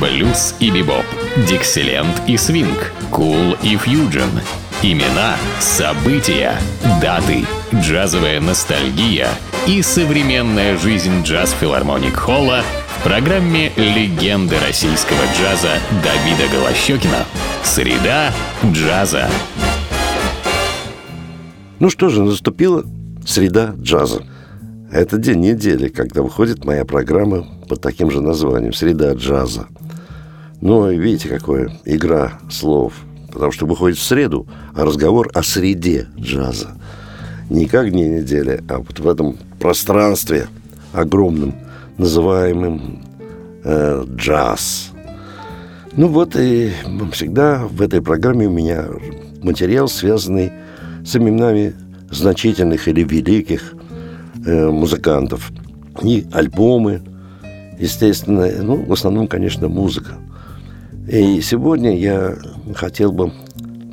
блюз и бибоп, дикселент и свинг, кул и фьюджен. Имена, события, даты, джазовая ностальгия и современная жизнь джаз-филармоник Холла в программе «Легенды российского джаза» Давида Голощекина. Среда джаза. Ну что же, наступила среда джаза. Это день недели, когда выходит моя программа под таким же названием «Среда джаза». Ну, видите, какая игра слов. Потому что выходит в среду, а разговор о среде джаза. Не как дни недели, а вот в этом пространстве огромном, называемым э, джаз. Ну вот и всегда в этой программе у меня материал, связанный с именами значительных или великих э, музыкантов. И альбомы, естественно, ну, в основном, конечно, музыка. И сегодня я хотел бы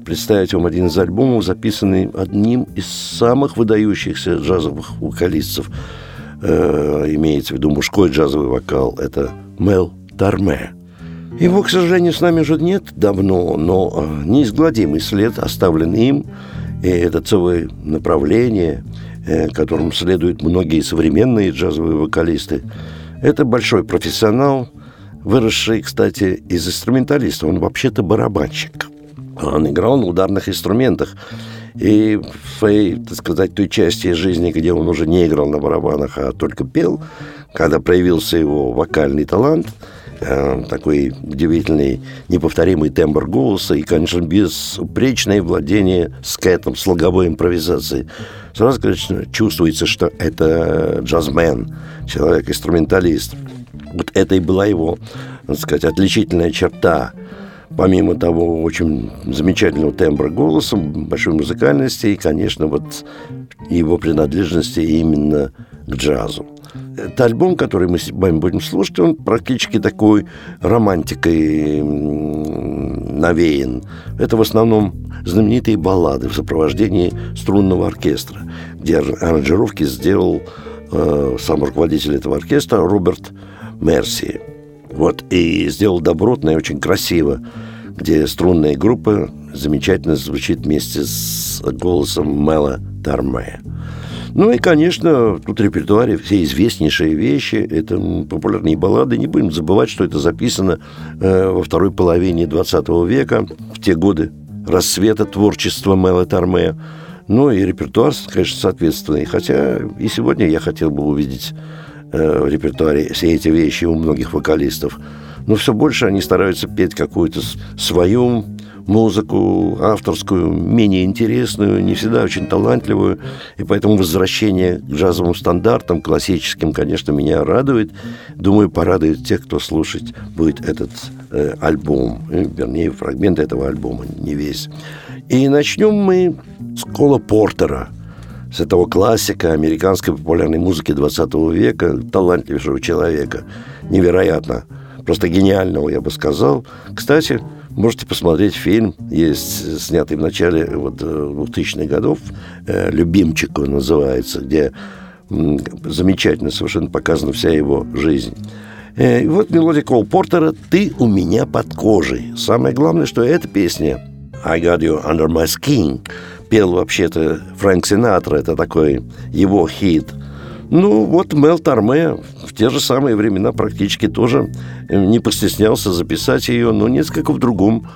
представить вам один из альбомов, записанный одним из самых выдающихся джазовых вокалистов. Э, имеется в виду мужской джазовый вокал. Это Мел Тарме. Его, к сожалению, с нами уже нет давно, но э, неизгладимый след оставлен им – и это целое направление, которым следуют многие современные джазовые вокалисты. Это большой профессионал, выросший, кстати, из инструменталиста. Он вообще-то барабанщик. Он играл на ударных инструментах. И в своей, так сказать, той части жизни, где он уже не играл на барабанах, а только пел, когда проявился его вокальный талант – Э, такой удивительный, неповторимый тембр голоса и, конечно, безупречное владение скетом, слоговой импровизацией. Сразу, конечно, чувствуется, что это джазмен, человек-инструменталист. Вот это и была его, так сказать, отличительная черта помимо того очень замечательного тембра голоса, большой музыкальности и, конечно, вот его принадлежности именно к джазу. Этот альбом, который мы с вами будем слушать, он практически такой романтикой навеян. Это в основном знаменитые баллады в сопровождении струнного оркестра, где аранжировки сделал э, сам руководитель этого оркестра Роберт Мерси. Вот, и сделал добротно и очень красиво, где струнная группа замечательно звучит вместе с голосом Мела Дарме. Ну и, конечно, тут в репертуаре все известнейшие вещи. Это популярные баллады. Не будем забывать, что это записано э, во второй половине 20 века, в те годы рассвета творчества Мэла Тарме. Ну и репертуар, конечно, соответственный. Хотя и сегодня я хотел бы увидеть э, в репертуаре все эти вещи у многих вокалистов. Но все больше они стараются петь какую-то свою музыку авторскую, менее интересную, не всегда очень талантливую. И поэтому возвращение к джазовым стандартам, классическим, конечно, меня радует. Думаю, порадует тех, кто слушать будет этот э, альбом, э, вернее, фрагмент этого альбома, не весь. И начнем мы с Кола Портера – с этого классика американской популярной музыки 20 века, талантливейшего человека, невероятно, просто гениального, я бы сказал. Кстати, Можете посмотреть фильм, есть снятый в начале вот, 2000-х э, годов, э, «Любимчик» он называется, где замечательно совершенно показана вся его жизнь. Э, и вот мелодия Кол Портера «Ты у меня под кожей». Самое главное, что эта песня «I got you under my skin» пел вообще-то Фрэнк Синатра, это такой его хит – ну, вот Мел Торме в те же самые времена практически тоже э, не постеснялся записать ее, но несколько в другом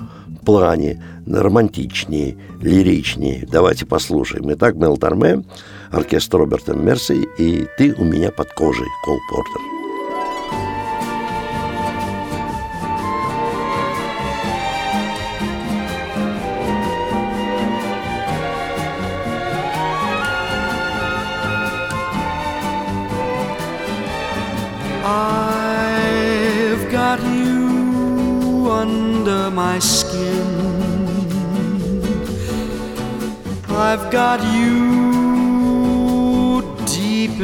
плане, романтичнее, лиричнее. Давайте послушаем. Итак, Мел Торме, оркестр Роберта Мерси и «Ты у меня под кожей» Кол Портер.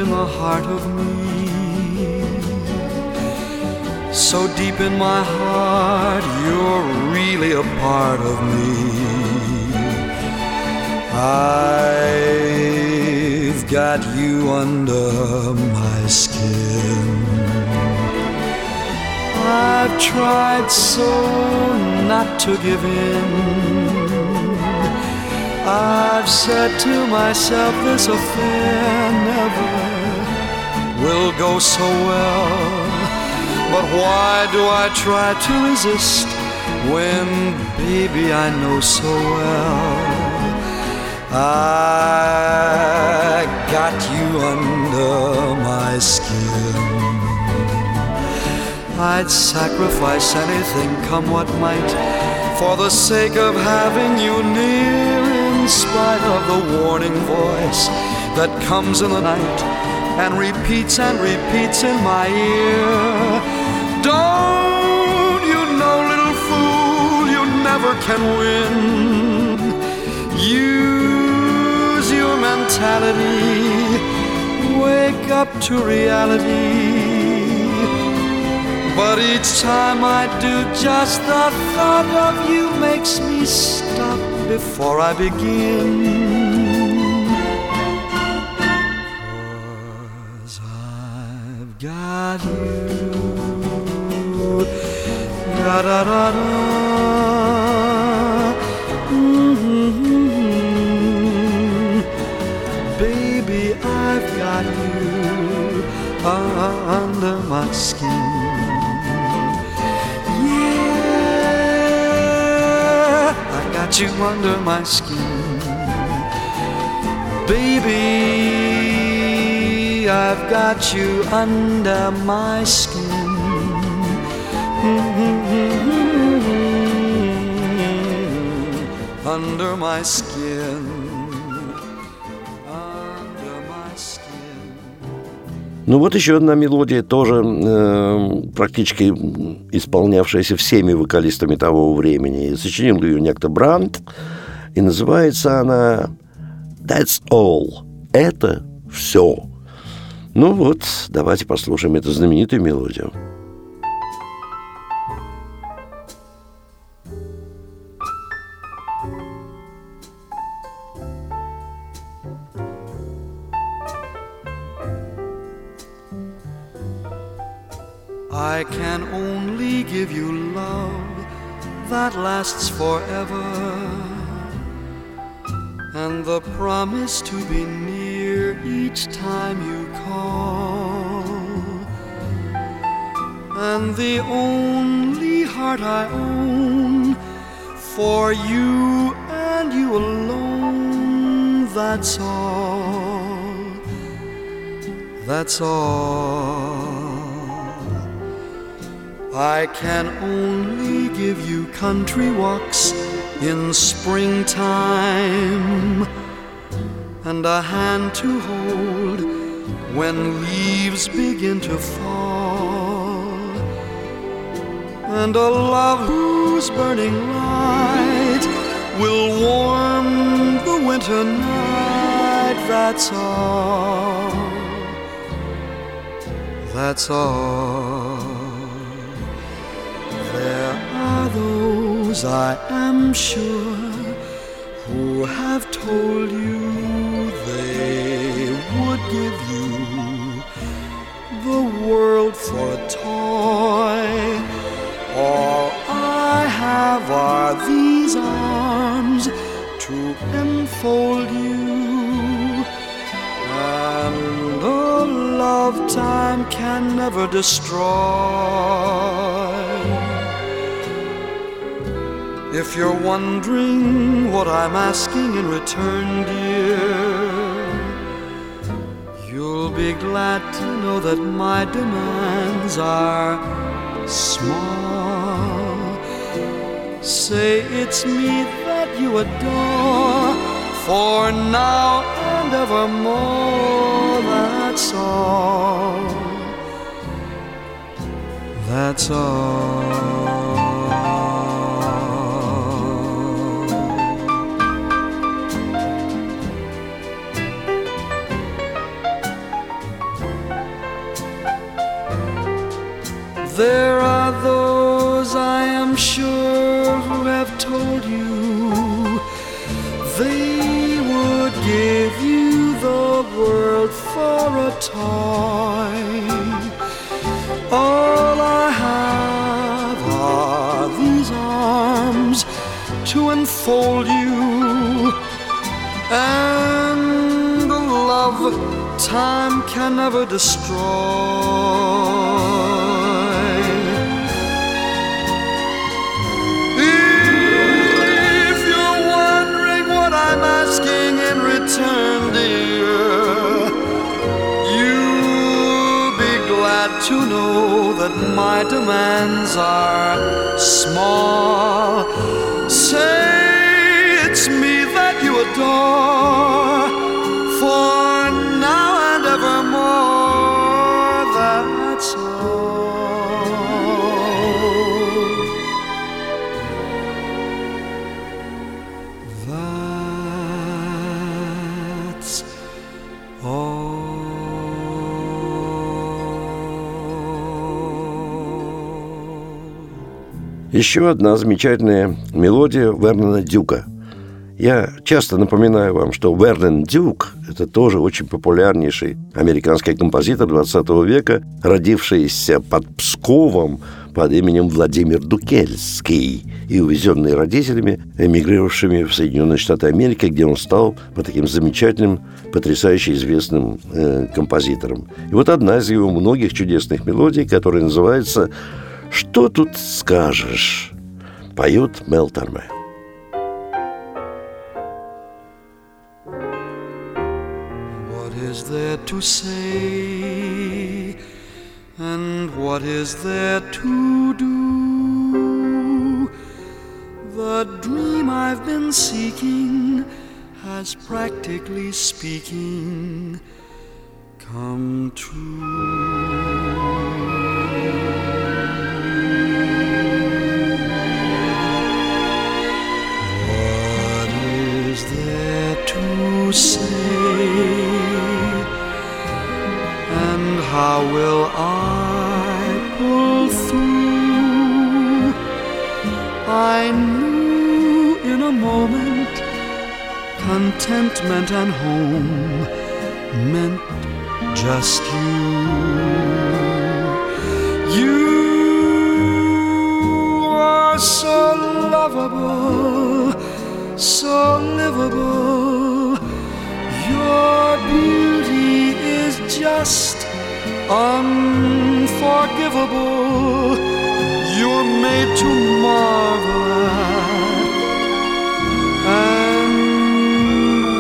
In the heart of me. So deep in my heart, you're really a part of me. I've got you under my skin. I've tried so not to give in. I've said to myself, this affair never will go so well. But why do I try to resist when, baby, I know so well? I got you under my skin. I'd sacrifice anything, come what might, for the sake of having you near, in spite of the warning voice that comes in the night and repeats and repeats in my ear. Don't you know, little fool, you never can win. Use your mentality, wake up to reality. But each time I do, just the thought of you makes me stop before I begin. You. Da da da da. Mm-hmm. Baby, I've got you under my skin. Yeah, I got you under my skin. Baby, I've got you under my skin. Under my skin. Ну вот еще одна мелодия, тоже э, практически исполнявшаяся всеми вокалистами того времени. Сочинил ее некто Брандт, и называется она «That's all». Это все. Ну вот, давайте послушаем эту знаменитую мелодию. I can only give you love that lasts forever, and the promise to be near each time you call, and the only heart I own for you and you alone. That's all. That's all. I can only give you country walks in springtime and a hand to hold when leaves begin to fall and a love whose burning light will warm the winter night. That's all. That's all. There are those, I am sure, who have told you give you the world for a toy. All I have are these arms to enfold you, and a love time can never destroy. If you're wondering what I'm asking in return, dear, you'll be glad to know that my demands are small. Say it's me that you adore for now and evermore. That's all. That's all. there are those I am sure who have told you they would give you the world for a toy. All I have are these arms to enfold you and the love time can never destroy. Asking in return, dear, you'll be glad to know that my demands are small. Say it's me that you adore Еще одна замечательная мелодия Вернона Дюка. Я часто напоминаю вам, что Вернон Дюк – это тоже очень популярнейший американский композитор 20 века, родившийся под Псковом под именем Владимир Дукельский и увезенный родителями, эмигрировавшими в Соединенные Штаты Америки, где он стал по таким замечательным, потрясающе известным э, композитором. И вот одна из его многих чудесных мелодий, которая называется «Что тут скажешь?» поет Мел Торме. What is there to say? And what is there to do? The dream I've been seeking has practically speaking come true. Say? And how will I pull through? I knew in a moment contentment and home meant just you. You are so lovable, so livable. Your beauty is just unforgivable. You're made to marvel at, and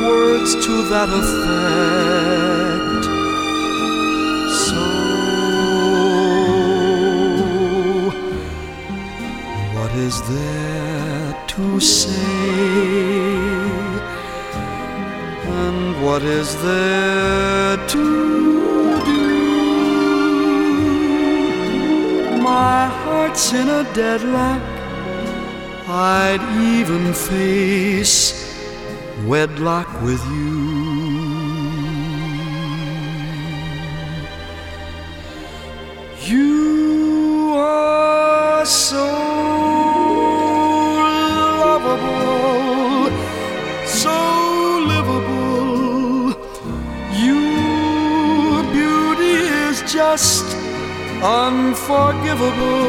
words to that effect. So, what is there to say? What is there to do? My heart's in a deadlock. I'd even face wedlock with. You unforgivable.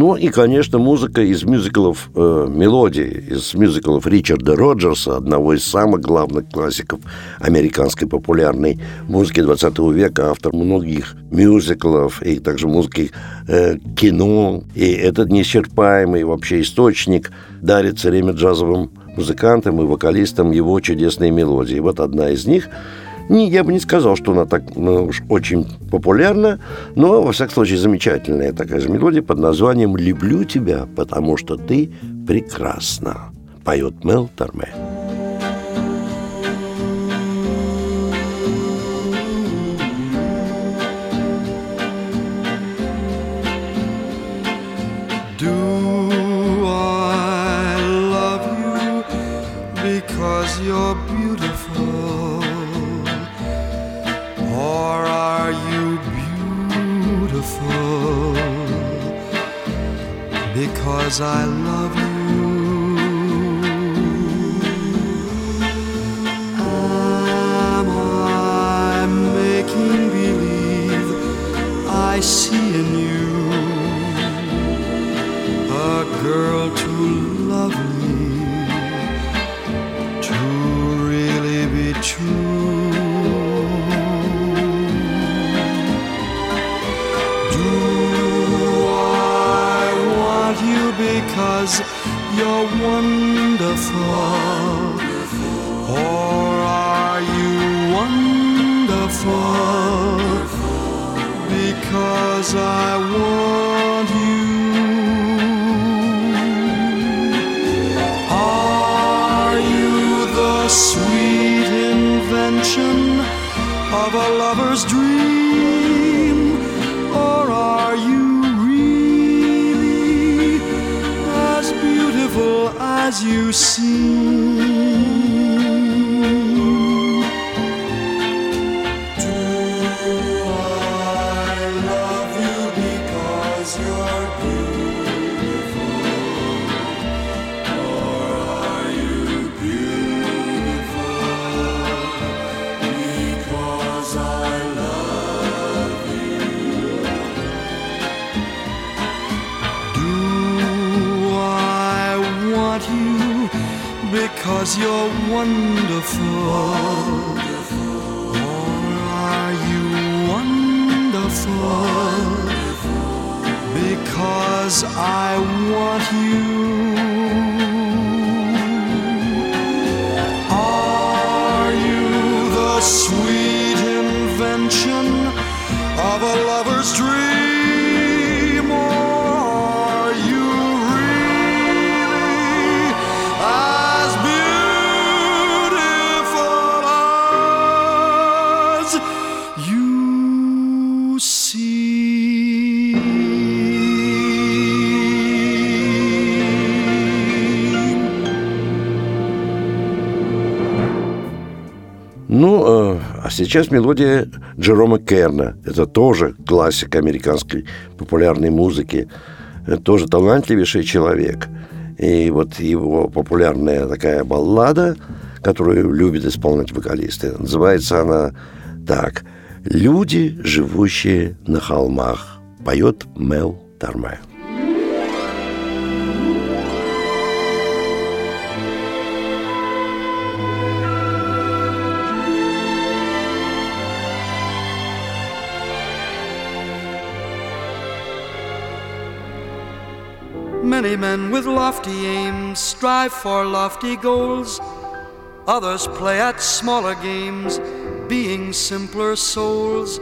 Ну и, конечно, музыка из мюзиклов, э, мелодии из мюзиклов Ричарда Роджерса, одного из самых главных классиков американской популярной музыки 20 века, автор многих мюзиклов и также музыки э, кино. И этот неисчерпаемый вообще источник дарит все время джазовым музыкантам и вокалистам его чудесные мелодии. Вот одна из них не, я бы не сказал, что она так ну, уж очень популярна, но, во всяком случае, замечательная такая же мелодия под названием «Люблю тебя, потому что ты прекрасна», поет Мел Торме. Because I love you. Am I making believe I see in you a girl to because you're wonderful? Or are you wonderful because I want you? Are you the sweet invention of a you seem. You're wonderful. Or are you wonderful? Because I want you. Сейчас мелодия Джерома Керна. Это тоже классик американской популярной музыки. Тоже талантливейший человек. И вот его популярная такая баллада, которую любят исполнять вокалисты, называется она так «Люди, живущие на холмах», поет Мел Тарме. Many men with lofty aims strive for lofty goals. Others play at smaller games, being simpler souls.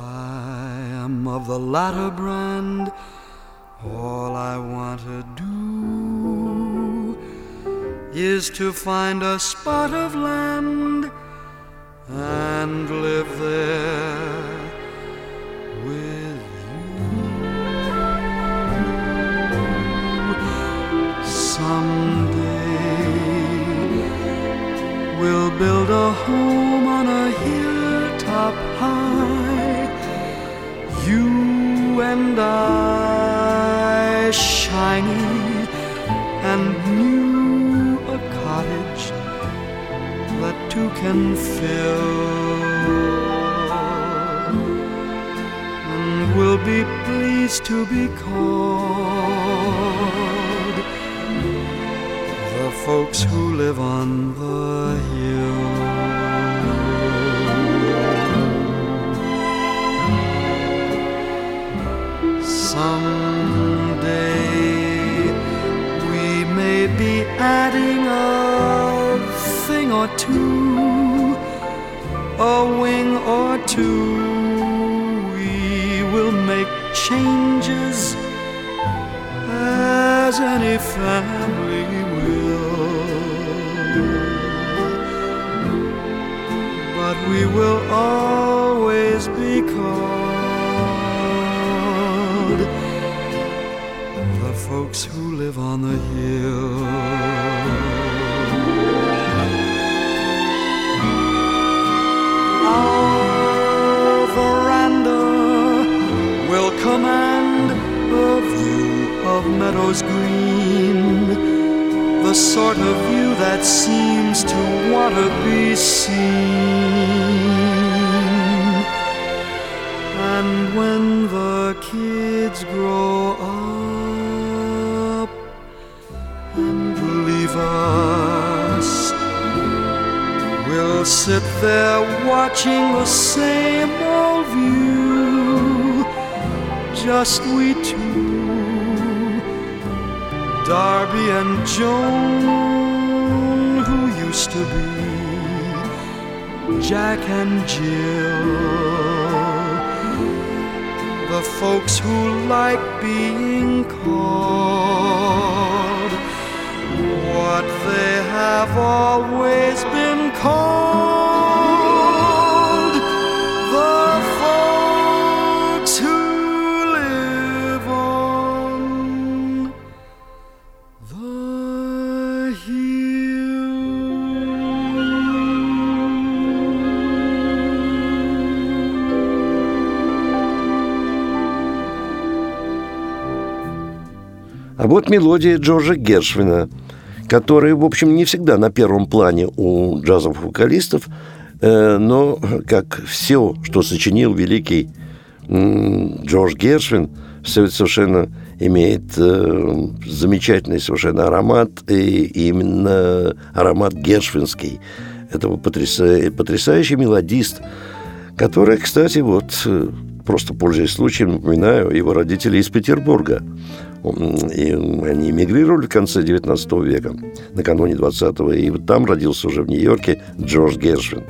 I am of the latter brand. All I want to do is to find a spot of land and live there folks who live on the kids grow up and leave us, we'll sit there watching the same old view, just we two, Darby and Joan, who used to be Jack and Jill folks who like being called. What they have always been called вот мелодия Джорджа Гершвина, которая, в общем, не всегда на первом плане у джазовых вокалистов, э, но как все, что сочинил великий Джордж Гершвин, все это совершенно имеет э, замечательный совершенно аромат, и именно аромат гершвинский. Это потряса- потрясающий мелодист, который, кстати, вот э, просто пользуясь случаем, напоминаю, его родители из Петербурга. И они эмигрировали в конце 19 века, накануне 20-го, и вот там родился уже в Нью-Йорке Джордж Гершвин,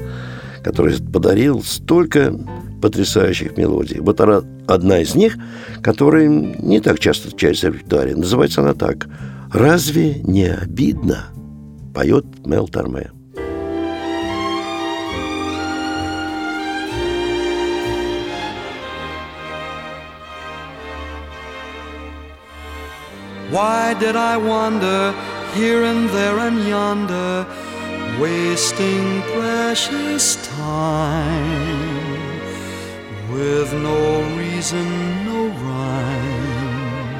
который подарил столько потрясающих мелодий. Вот она- одна из них, которая не так часто встречается в репертуаре. Называется она так. «Разве не обидно?» поет Мел Торме. Why did I wander here and there and yonder, wasting precious time with no reason, no rhyme?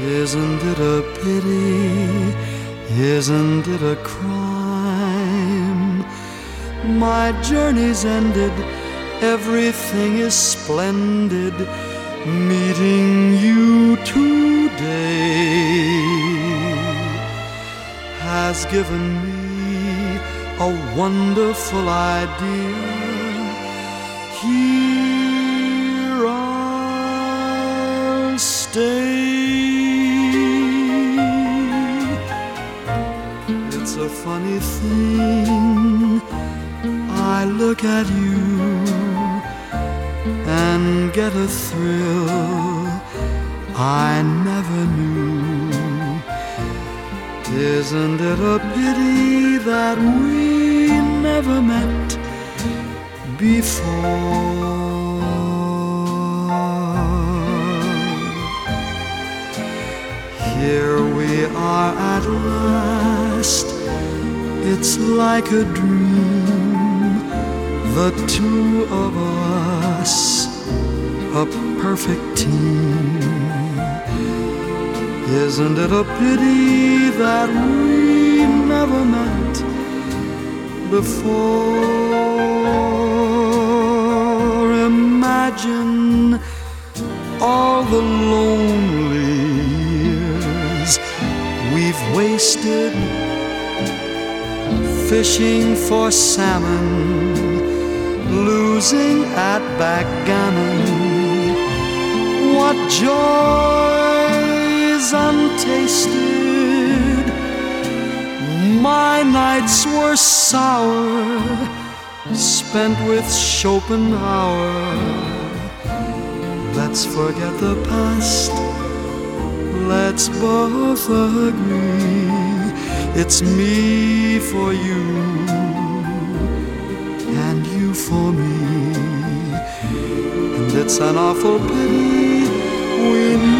Isn't it a pity? Isn't it a crime? My journey's ended, everything is splendid. Meeting you today has given me a wonderful idea. Here I'll stay. It's a funny thing. I look at you and get a thrill I never knew. Isn't it a pity that we never met before? Here we are at last. It's like a dream, the two of us, a perfect team. Isn't it a pity that we never met before? Imagine all the lonely years we've wasted fishing for salmon, losing at backgammon. What joys untasted my nights were sour, spent with Schopenhauer. Let's forget the past. Let's both agree it's me for you and you for me. It's an awful pity we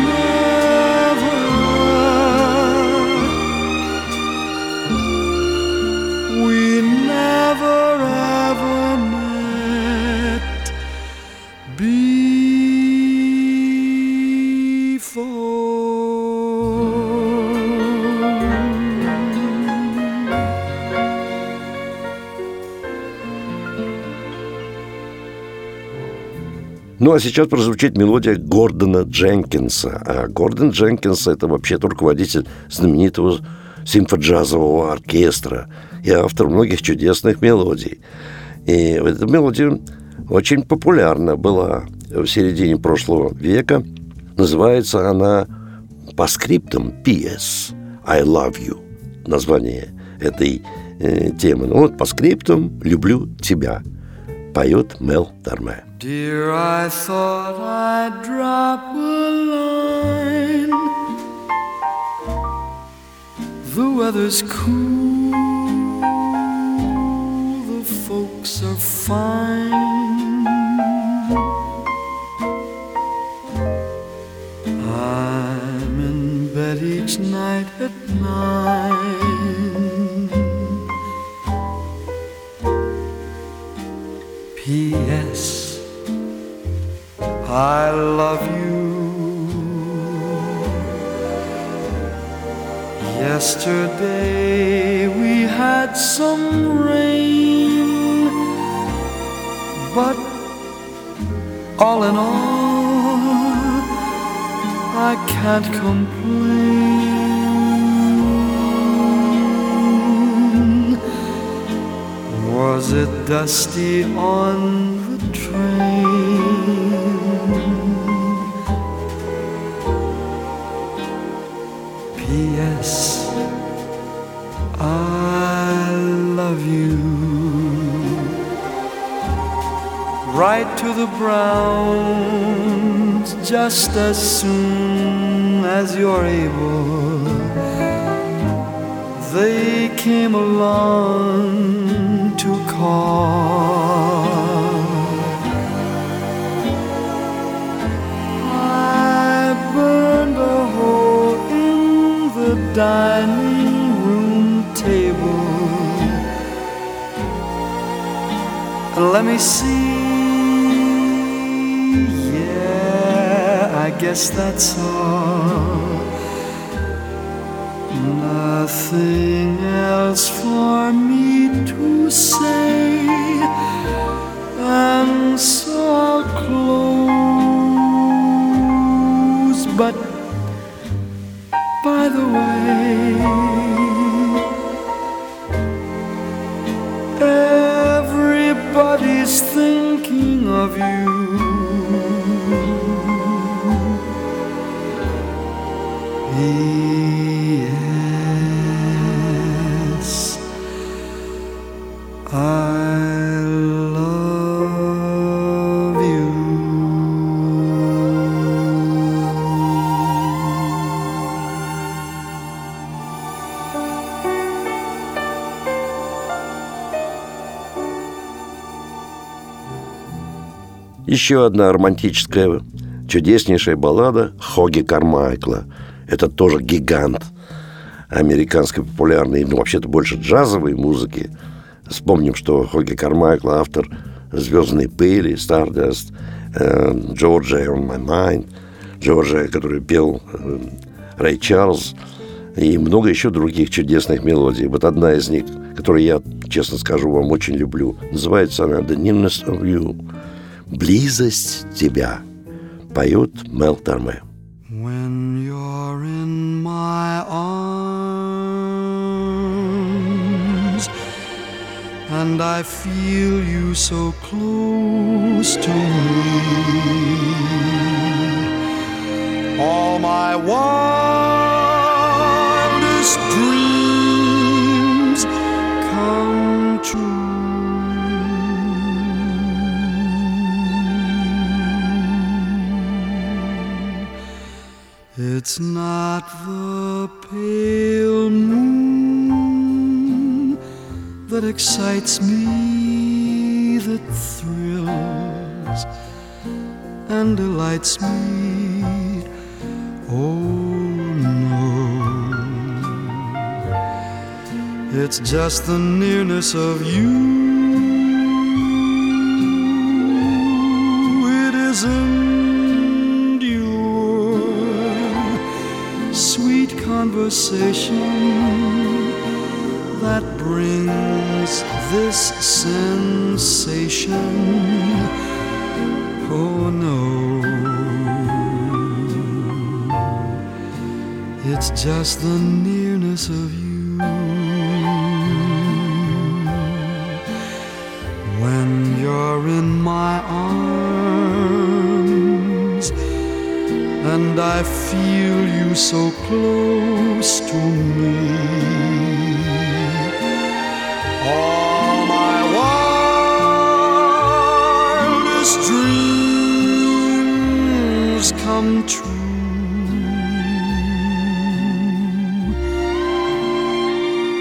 Ну, а сейчас прозвучит мелодия Гордона Дженкинса. А Гордон Дженкинс – это вообще-то руководитель знаменитого симфоджазового оркестра и автор многих чудесных мелодий. И эта мелодия очень популярна была в середине прошлого века. Называется она по скриптам PS «I love you» название этой э, темы. Ну вот по скриптам «Люблю тебя» поет Мел Торме. Dear, I thought I'd drop a line. The weather's cool, the folks are fine. I'm in bed each night at nine. P.S. I love you. Yesterday we had some rain, but all in all, I can't complain. Was it dusty on the train? P.S. I love you. Write to the Browns just as soon as you're able. They came along I burned a hole in the dining room table. Let me see. Yeah, I guess that's all. Nothing else for me close. Еще одна романтическая, чудеснейшая баллада Хоги Кармайкла. Это тоже гигант американской популярной, ну, вообще-то больше джазовой музыки. Вспомним, что Хоги Кармайкл автор «Звездной пыли», «Stardust», э, «Georgia on my mind», Джорджия, который пел э, Рэй Чарльз, и много еще других чудесных мелодий. Вот одна из них, которую я, честно скажу, вам очень люблю, называется она «The Nearness of You» «Близость тебя» поет Мел Торме. When you're in my arms and I feel you so close to me, all my wildest dreams true. It's not the pale moon that excites me, that thrills and delights me. Oh no, it's just the nearness of you. Conversation that brings this sensation. Oh no, it's just the nearness of you. And I feel you so close to me. All my wildest dreams come true.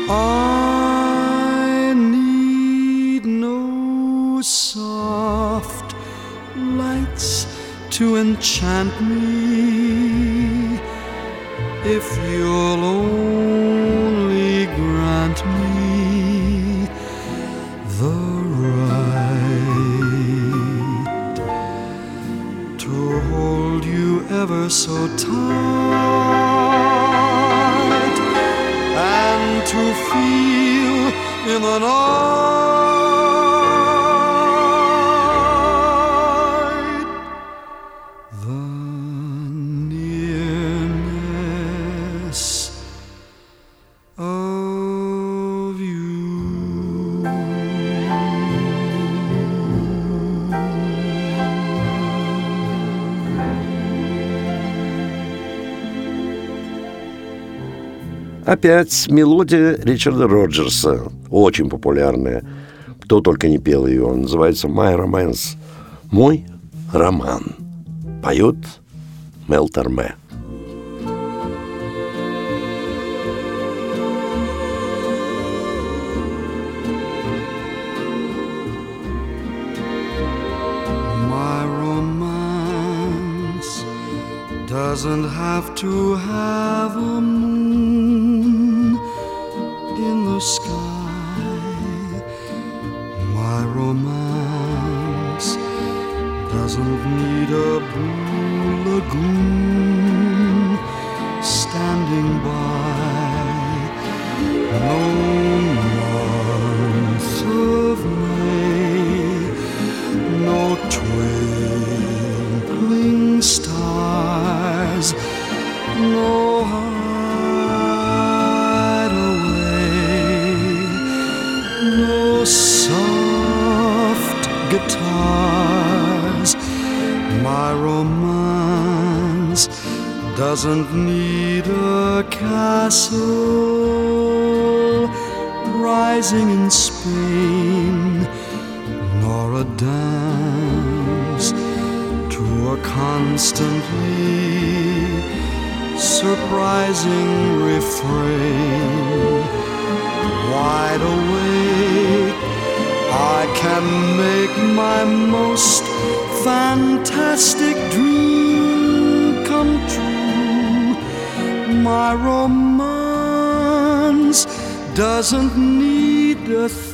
I need no soft lights to enchant me if you'll Опять мелодия Ричарда Роджерса, очень популярная. Кто только не пел ее. Он называется «My Romance» – «Мой роман». Поет Мел Торме. Doesn't have to have a sky. My romance doesn't need a blue lagoon doesn't need a castle rising in Spain nor a dance to a constantly surprising refrain. Wide awake, I can make my most fantastic dream come true. My romance doesn't need a thing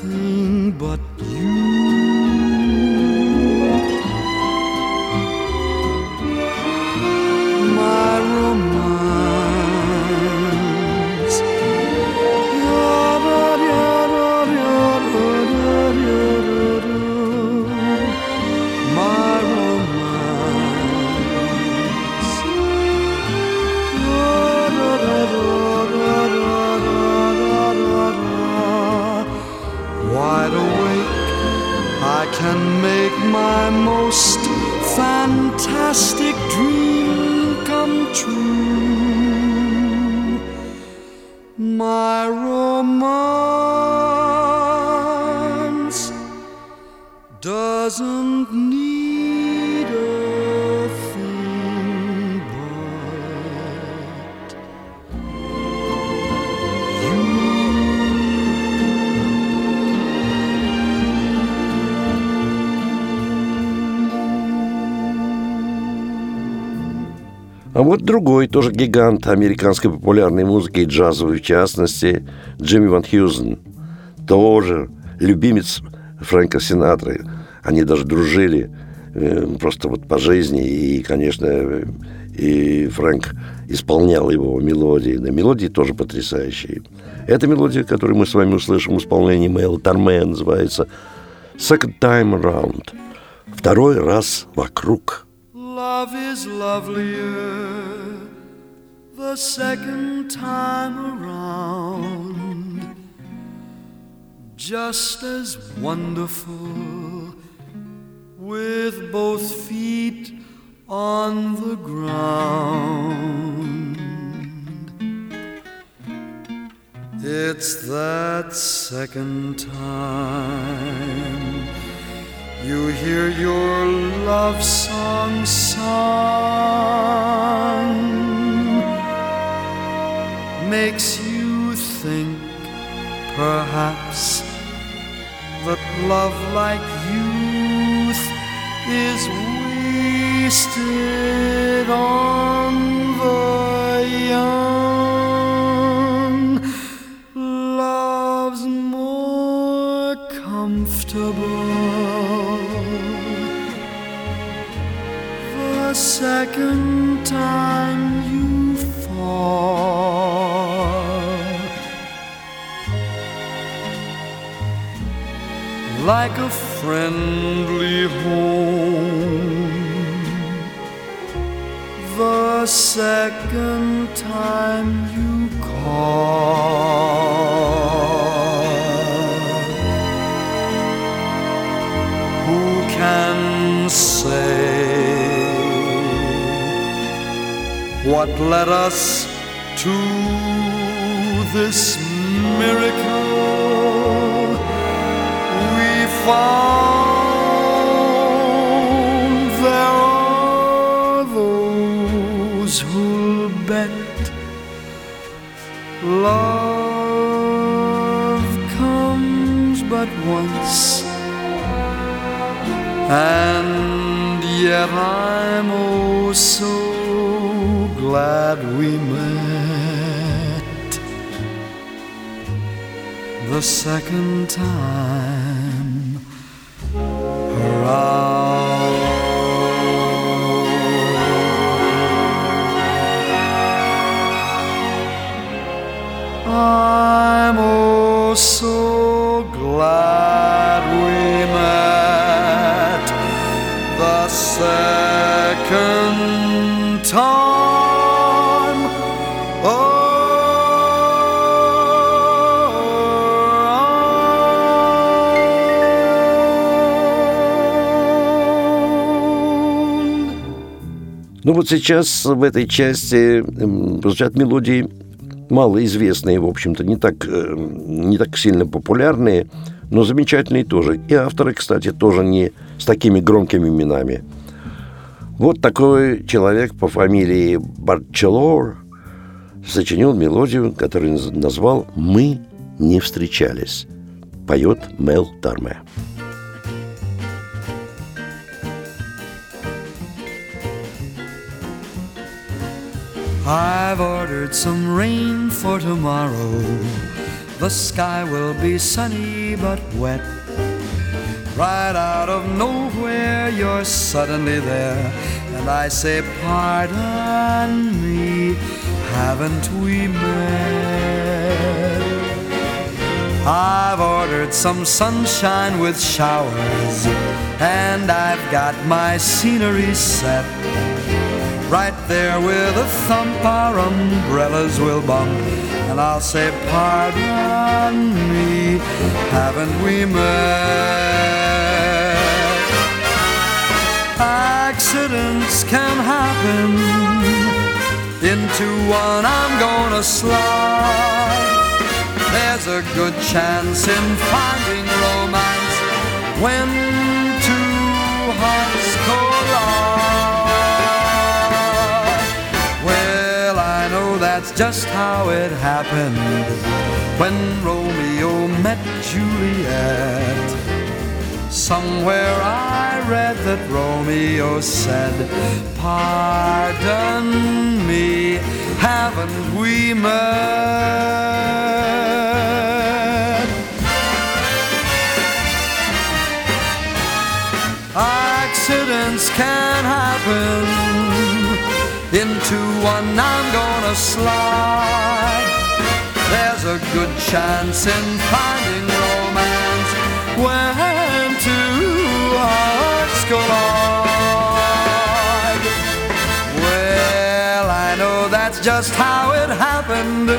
fantastic dream come true. My romance doesn't вот другой, тоже гигант американской популярной музыки и джазовой, в частности, Джимми Ван Хьюзен. Тоже любимец Фрэнка Синатры. Они даже дружили э, просто вот по жизни. И, конечно, и Фрэнк исполнял его мелодии. Да, мелодии тоже потрясающие. Эта мелодия, которую мы с вами услышим в исполнении Мэйла Торме, называется «Second Time Around». Второй раз вокруг. Love is lovelier the second time around, just as wonderful with both feet on the ground. It's that second time you hear your love song sung makes you think perhaps that love like youth is wasted Like a friendly home, the second time you call. Who can say? what led us to this miracle found there are those who'll bet love comes but once. And yet I'm oh so glad we met the second time time around. Ну вот сейчас в этой части м, звучат мелодии малоизвестные, в общем-то, не так, э, не так сильно популярные, но замечательные тоже. И авторы, кстати, тоже не с такими громкими именами. Вот такой человек по фамилии Барчелор сочинил мелодию, которую наз- назвал «Мы не встречались». Поет Мел Тарме. I've ordered some rain for tomorrow. The sky will be sunny but wet. Right out of nowhere, you're suddenly there. And I say, Pardon me, haven't we met? I've ordered some sunshine with showers. And I've got my scenery set. Right there with a thump, our umbrellas will bump. And I'll say, Pardon me, haven't we met? Accidents can happen. Into one I'm gonna slide. There's a good chance in finding romance when two hearts that's just how it happened when Romeo met Juliet. Somewhere I read that Romeo said, Pardon me, haven't we met? Accidents can happen. Into one I'm gonna slide. There's a good chance in finding romance when two hearts collide. Well, I know that's just how it happened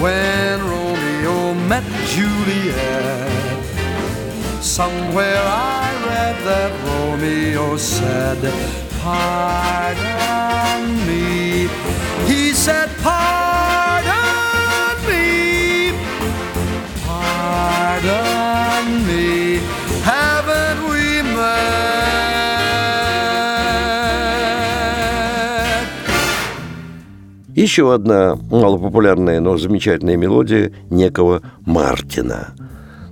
when Romeo met Juliet. Somewhere I read that Romeo said, Pardon me. He said, Pardon me. Pardon me. Haven't we met? Еще одна малопопулярная, но замечательная мелодия некого Мартина.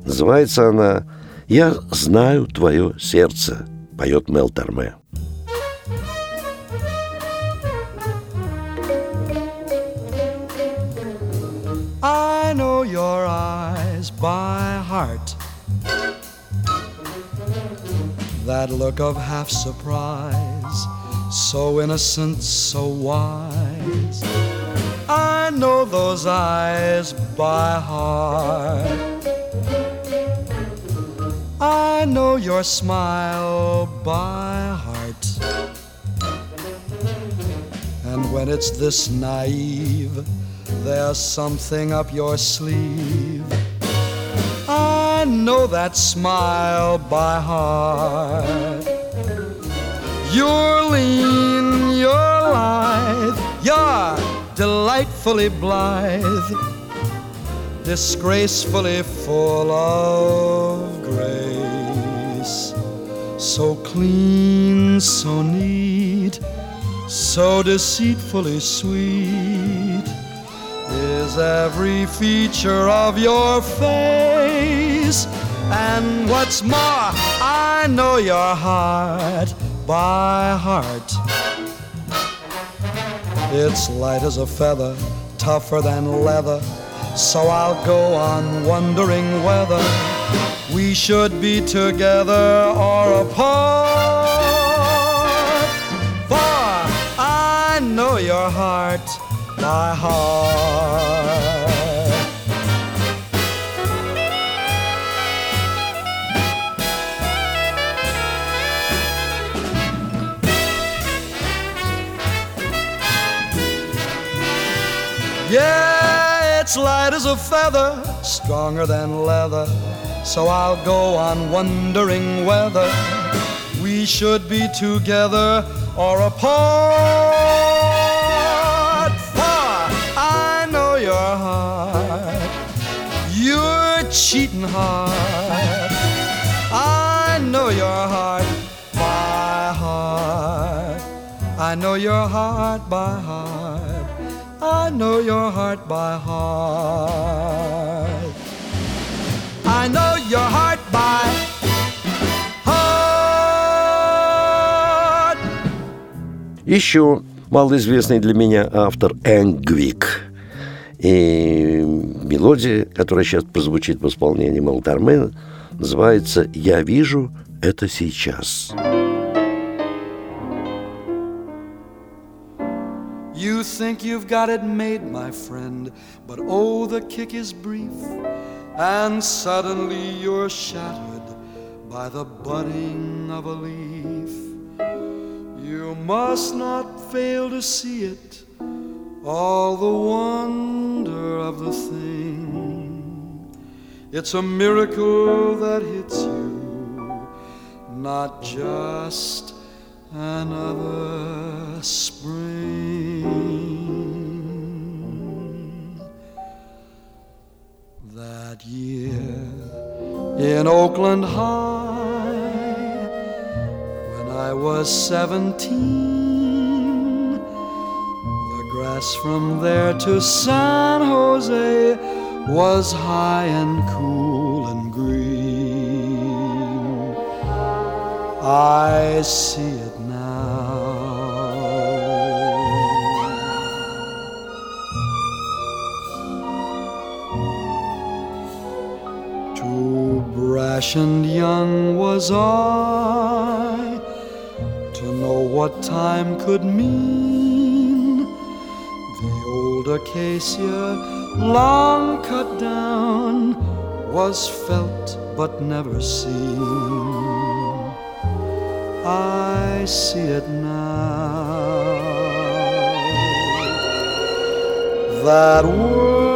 Называется она «Я знаю твое сердце», поет Мел Торме. Your eyes by heart. That look of half surprise, so innocent, so wise. I know those eyes by heart. I know your smile by heart. And when it's this naive, there's something up your sleeve. I know that smile by heart. You're lean, you're lithe, you're delightfully blithe, disgracefully full of grace. So clean, so neat, so deceitfully sweet every feature of your face. And what's more, I know your heart by heart. It's light as a feather, tougher than leather. So I'll go on wondering whether we should be together or apart. For I know your heart by heart. Light as a feather, stronger than leather. So I'll go on wondering whether we should be together or apart. For I know your heart, your cheating heart. I know your heart by heart. I know your heart by heart. Know your heart by heart. I know your heart by heart. Еще малоизвестный для меня автор Энгвик. И мелодия, которая сейчас прозвучит в исполнении Мелтармена, называется «Я вижу это сейчас». You think you've got it made, my friend, but oh, the kick is brief, and suddenly you're shattered by the budding of a leaf. You must not fail to see it, all the wonder of the thing. It's a miracle that hits you, not just another spring. That year in Oakland High, when I was seventeen, the grass from there to San Jose was high and cool and green. I see it and young was I to know what time could mean. The old acacia, long cut down, was felt but never seen. I see it now. That world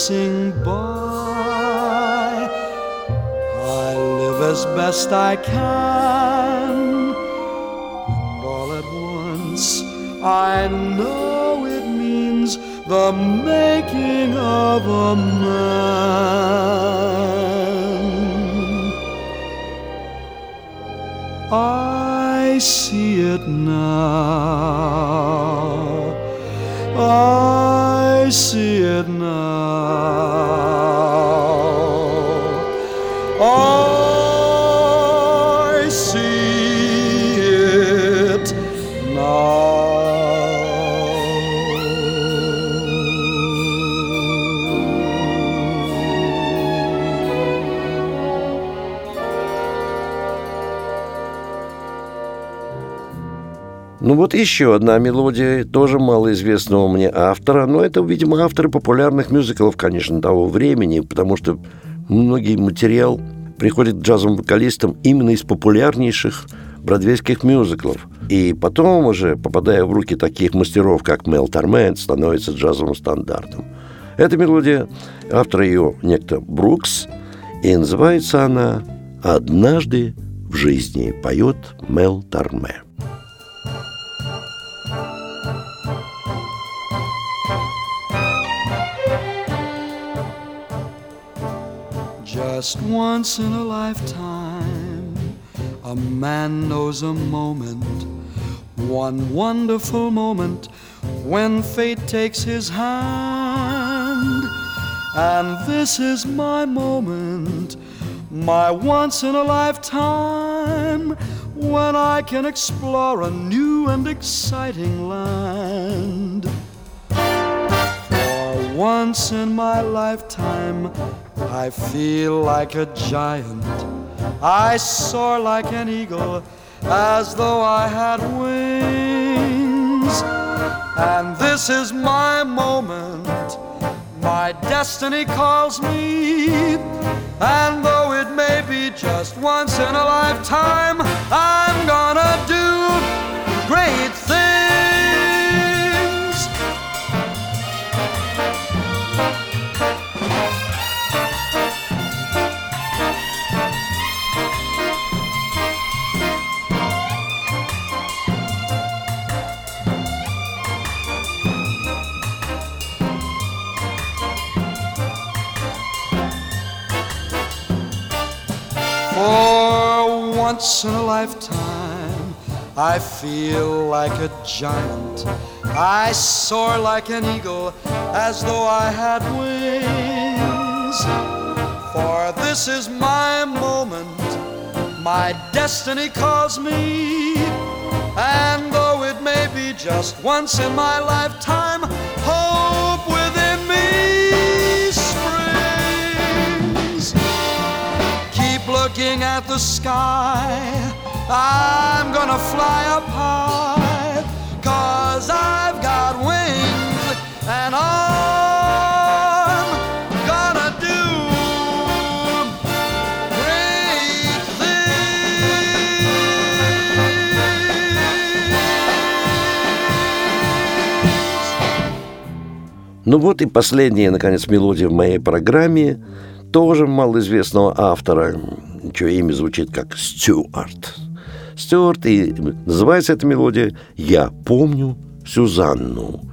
racing by. I live as best I can. And all at once I know it means the making of a man. I see it now. I see Ну вот еще одна мелодия, тоже малоизвестного мне автора, но это, видимо, авторы популярных мюзиклов, конечно, того времени, потому что многие материал приходит к джазовым вокалистам именно из популярнейших бродвейских мюзиклов. И потом уже, попадая в руки таких мастеров, как Мел Тормент, становится джазовым стандартом. Эта мелодия, автор ее некто Брукс, и называется она «Однажды в жизни» поет Мел Торме. Just once in a lifetime, a man knows a moment, one wonderful moment when fate takes his hand. And this is my moment, my once in a lifetime, when I can explore a new and exciting land. Once in my lifetime, I feel like a giant. I soar like an eagle as though I had wings. And this is my moment. My destiny calls me. And though it may be just once in a lifetime, I'm gonna do great things. Once in a lifetime, I feel like a giant. I soar like an eagle as though I had wings. For this is my moment, my destiny calls me. And though it may be just once in my lifetime, hope looking at the sky. I'm gonna fly up high, cause I've got wings, and I'm gonna do great things. Ну вот и последняя, наконец, мелодия в моей программе, тоже малоизвестного автора, чье имя звучит как Стюарт. Стюарт, и называется эта мелодия «Я помню Сюзанну».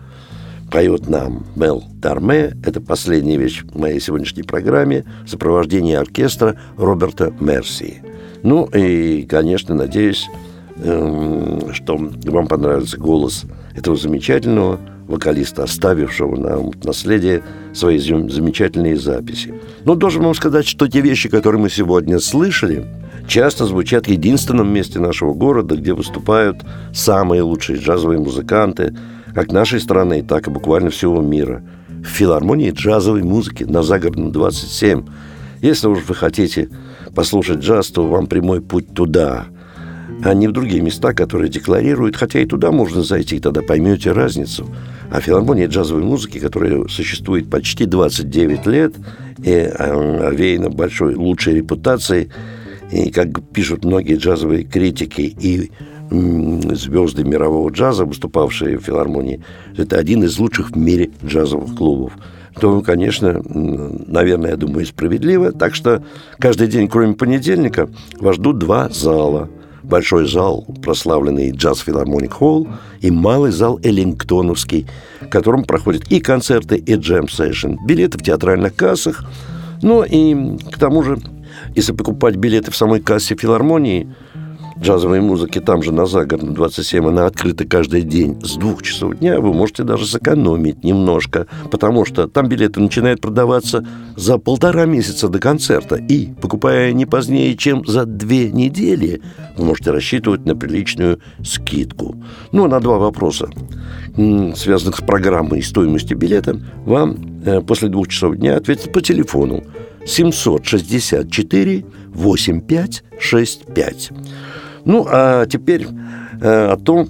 поет нам Мел Дарме. Это последняя вещь в моей сегодняшней программе в сопровождении оркестра Роберта Мерси. Ну и, конечно, надеюсь, эм, что вам понравится голос этого замечательного вокалиста, оставившего нам наследие свои замечательные записи. Но должен вам сказать, что те вещи, которые мы сегодня слышали, часто звучат в единственном месте нашего города, где выступают самые лучшие джазовые музыканты – как нашей страны, так и буквально всего мира. В филармонии джазовой музыки на Загородном 27. Если уж вы хотите послушать джаз, то вам прямой путь туда, а не в другие места, которые декларируют, хотя и туда можно зайти, тогда поймете разницу. А филармония джазовой музыки, которая существует почти 29 лет и а, овеяна большой лучшей репутацией, и, как пишут многие джазовые критики и звезды мирового джаза, выступавшие в филармонии, это один из лучших в мире джазовых клубов то, конечно, наверное, я думаю, справедливо. Так что каждый день, кроме понедельника, вас ждут два зала. Большой зал, прославленный джаз филармоник холл, и малый зал Эллингтоновский, в котором проходят и концерты, и джем-сейшн. Билеты в театральных кассах. Ну и к тому же, если покупать билеты в самой кассе филармонии – джазовой музыки там же на Загородном 27, она открыта каждый день с двух часов дня, вы можете даже сэкономить немножко, потому что там билеты начинают продаваться за полтора месяца до концерта, и, покупая не позднее, чем за две недели, вы можете рассчитывать на приличную скидку. Ну, на два вопроса, связанных с программой и стоимостью билета, вам э, после двух часов дня ответят по телефону 764 8565. Ну, а теперь э, о том,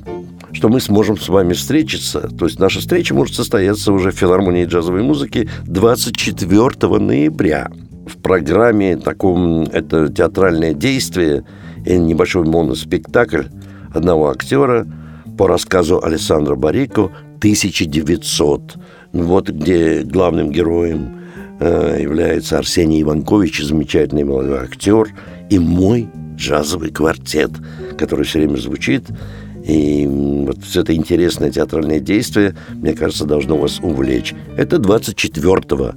что мы сможем с вами встретиться. То есть наша встреча может состояться уже в филармонии джазовой музыки 24 ноября. В программе таком это театральное действие и небольшой моноспектакль одного актера по рассказу Александра Барико «1900». Вот где главным героем э, является Арсений Иванкович, замечательный молодой актер, и мой джазовый квартет, который все время звучит. И вот все это интересное театральное действие, мне кажется, должно вас увлечь. Это 24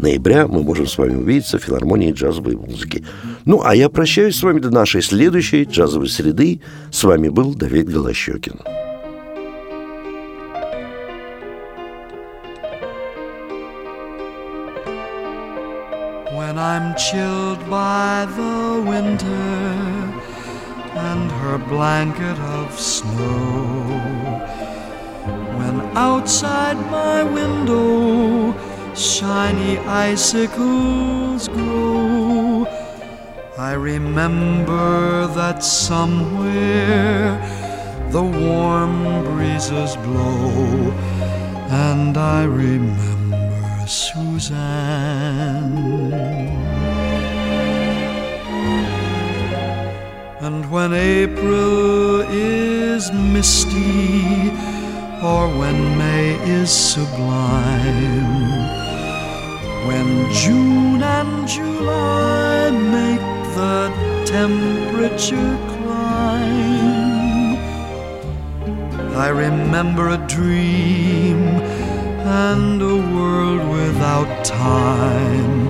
ноября мы можем с вами увидеться в филармонии джазовой музыки. Ну, а я прощаюсь с вами до нашей следующей джазовой среды. С вами был Давид Голощекин. When I'm chilled by the winter and her blanket of snow. When outside my window shiny icicles grow, I remember that somewhere the warm breezes blow, and I remember Suzanne. And when April is misty, or when May is sublime, when June and July make the temperature climb, I remember a dream and a world without time.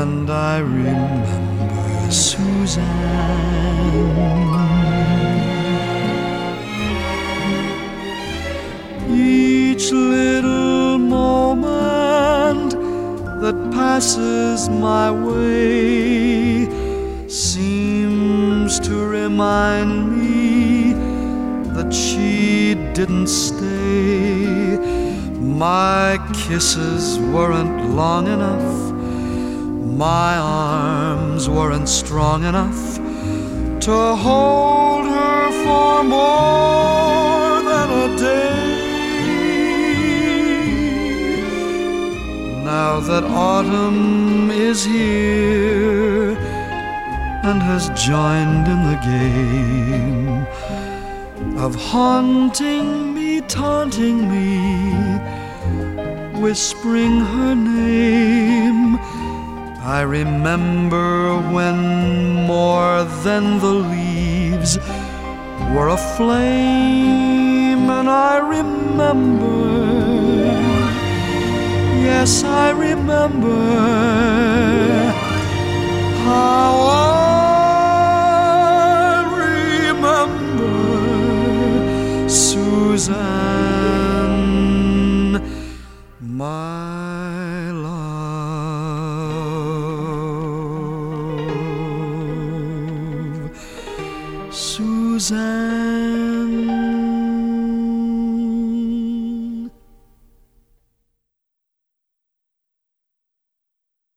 And I remember Suzanne. Each little moment that passes my way seems to remind me that she didn't stay my kisses weren't long enough, my arms weren't strong enough to hold her for more than a day. Now that autumn is here and has joined in the game of haunting me, taunting me whispering her name. I remember when more than the leaves were aflame, and I remember Yes, I remember how I remember Suzanne,